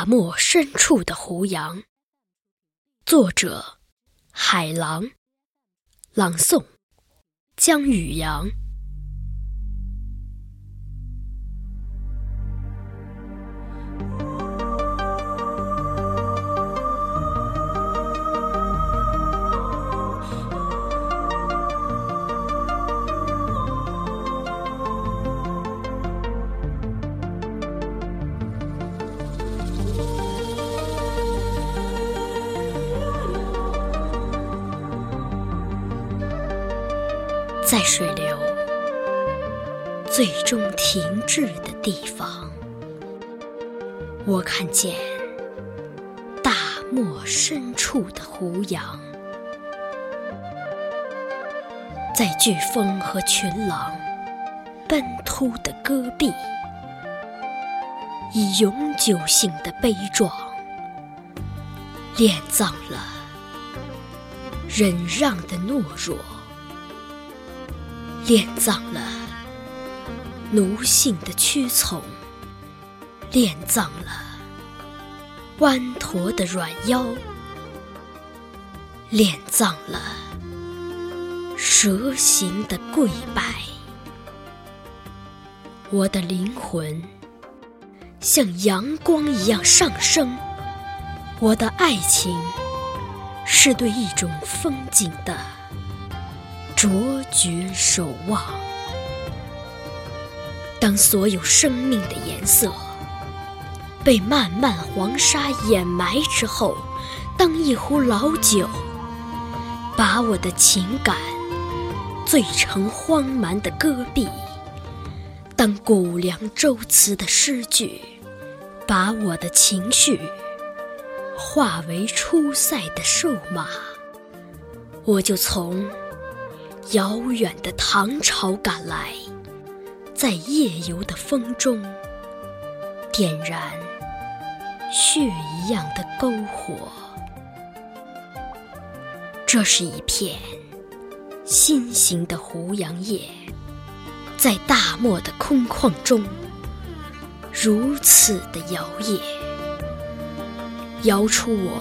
大漠深处的胡杨，作者：海狼，朗诵：江雨阳。在水流最终停滞的地方，我看见大漠深处的胡杨，在飓风和群狼奔突的戈壁，以永久性的悲壮，殓葬了忍让的懦弱。殓葬了奴性的屈从，殓葬了弯驼的软腰，殓葬了蛇形的跪拜。我的灵魂像阳光一样上升，我的爱情是对一种风景的。卓绝守望。当所有生命的颜色被漫漫黄沙掩埋之后，当一壶老酒把我的情感醉成荒蛮的戈壁，当古凉周词的诗句把我的情绪化为出塞的瘦马，我就从。遥远的唐朝赶来，在夜游的风中点燃血一样的篝火。这是一片新型的胡杨叶，在大漠的空旷中如此的摇曳，摇出我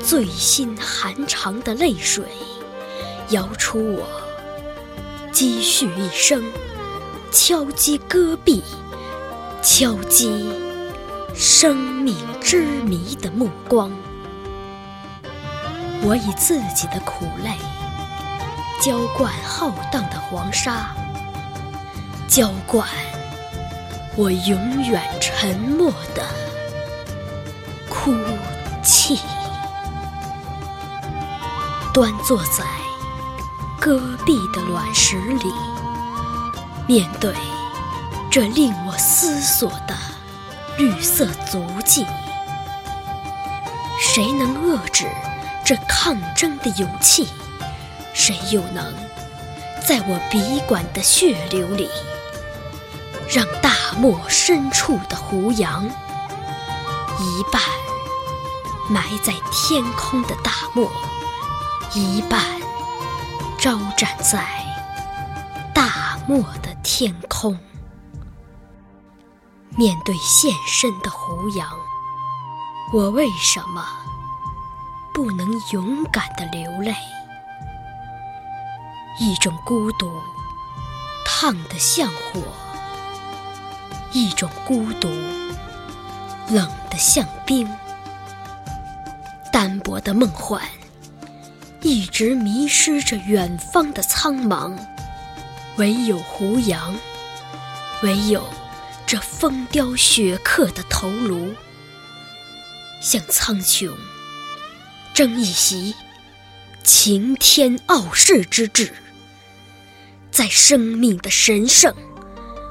最心寒长的泪水。摇出我积蓄一生，敲击戈壁，敲击生命之谜的目光。我以自己的苦泪浇灌浩荡的黄沙，浇灌我永远沉默的哭泣。端坐在。戈壁的卵石里，面对这令我思索的绿色足迹，谁能遏制这抗争的勇气？谁又能在我笔管的血流里，让大漠深处的胡杨一半埋在天空的大漠，一半？招展在大漠的天空，面对现身的胡杨，我为什么不能勇敢的流泪？一种孤独，烫得像火；一种孤独，冷得像冰。单薄的梦幻。一直迷失着远方的苍茫，唯有胡杨，唯有这风雕雪刻的头颅，向苍穹争一席擎天傲世之志，在生命的神圣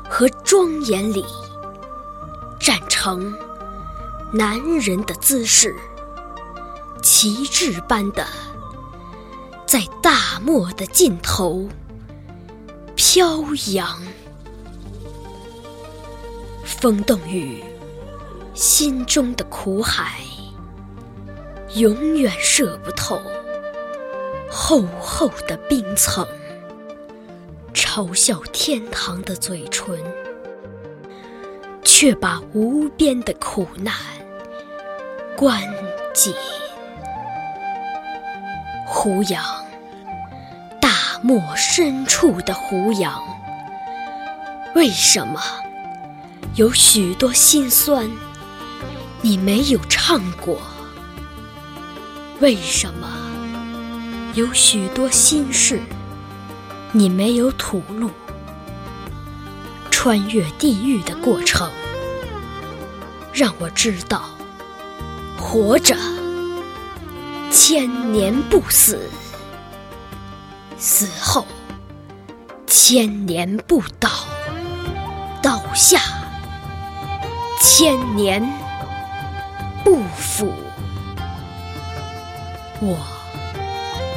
和庄严里，站成男人的姿势，旗帜般的。在大漠的尽头飘扬，风冻雨心中的苦海，永远射不透厚厚的冰层。嘲笑天堂的嘴唇，却把无边的苦难关紧。胡杨，大漠深处的胡杨，为什么有许多心酸你没有唱过？为什么有许多心事你没有吐露？穿越地狱的过程，让我知道，活着千年不死，死后千年不倒，倒下千年不腐。我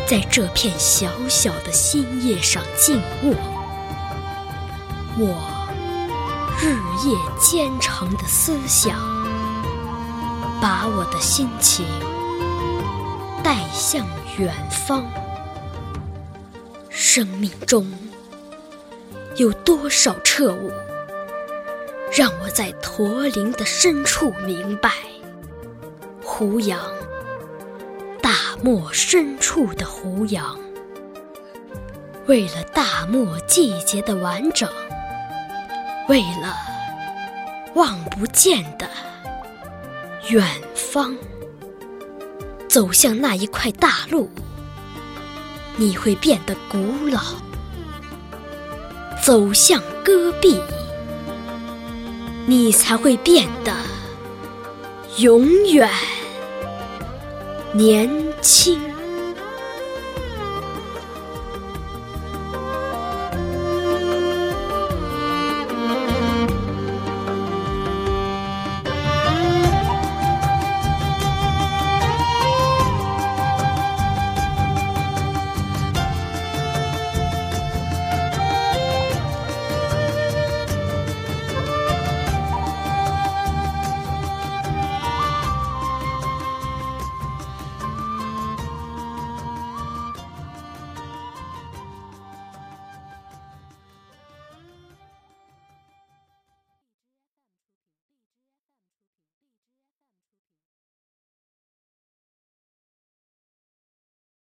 在这片小小的心叶上静卧，我。日夜兼程的思想，把我的心情带向远方。生命中有多少彻悟，让我在驼铃的深处明白：胡杨，大漠深处的胡杨，为了大漠季节的完整。为了望不见的远方，走向那一块大陆，你会变得古老；走向戈壁，你才会变得永远年轻。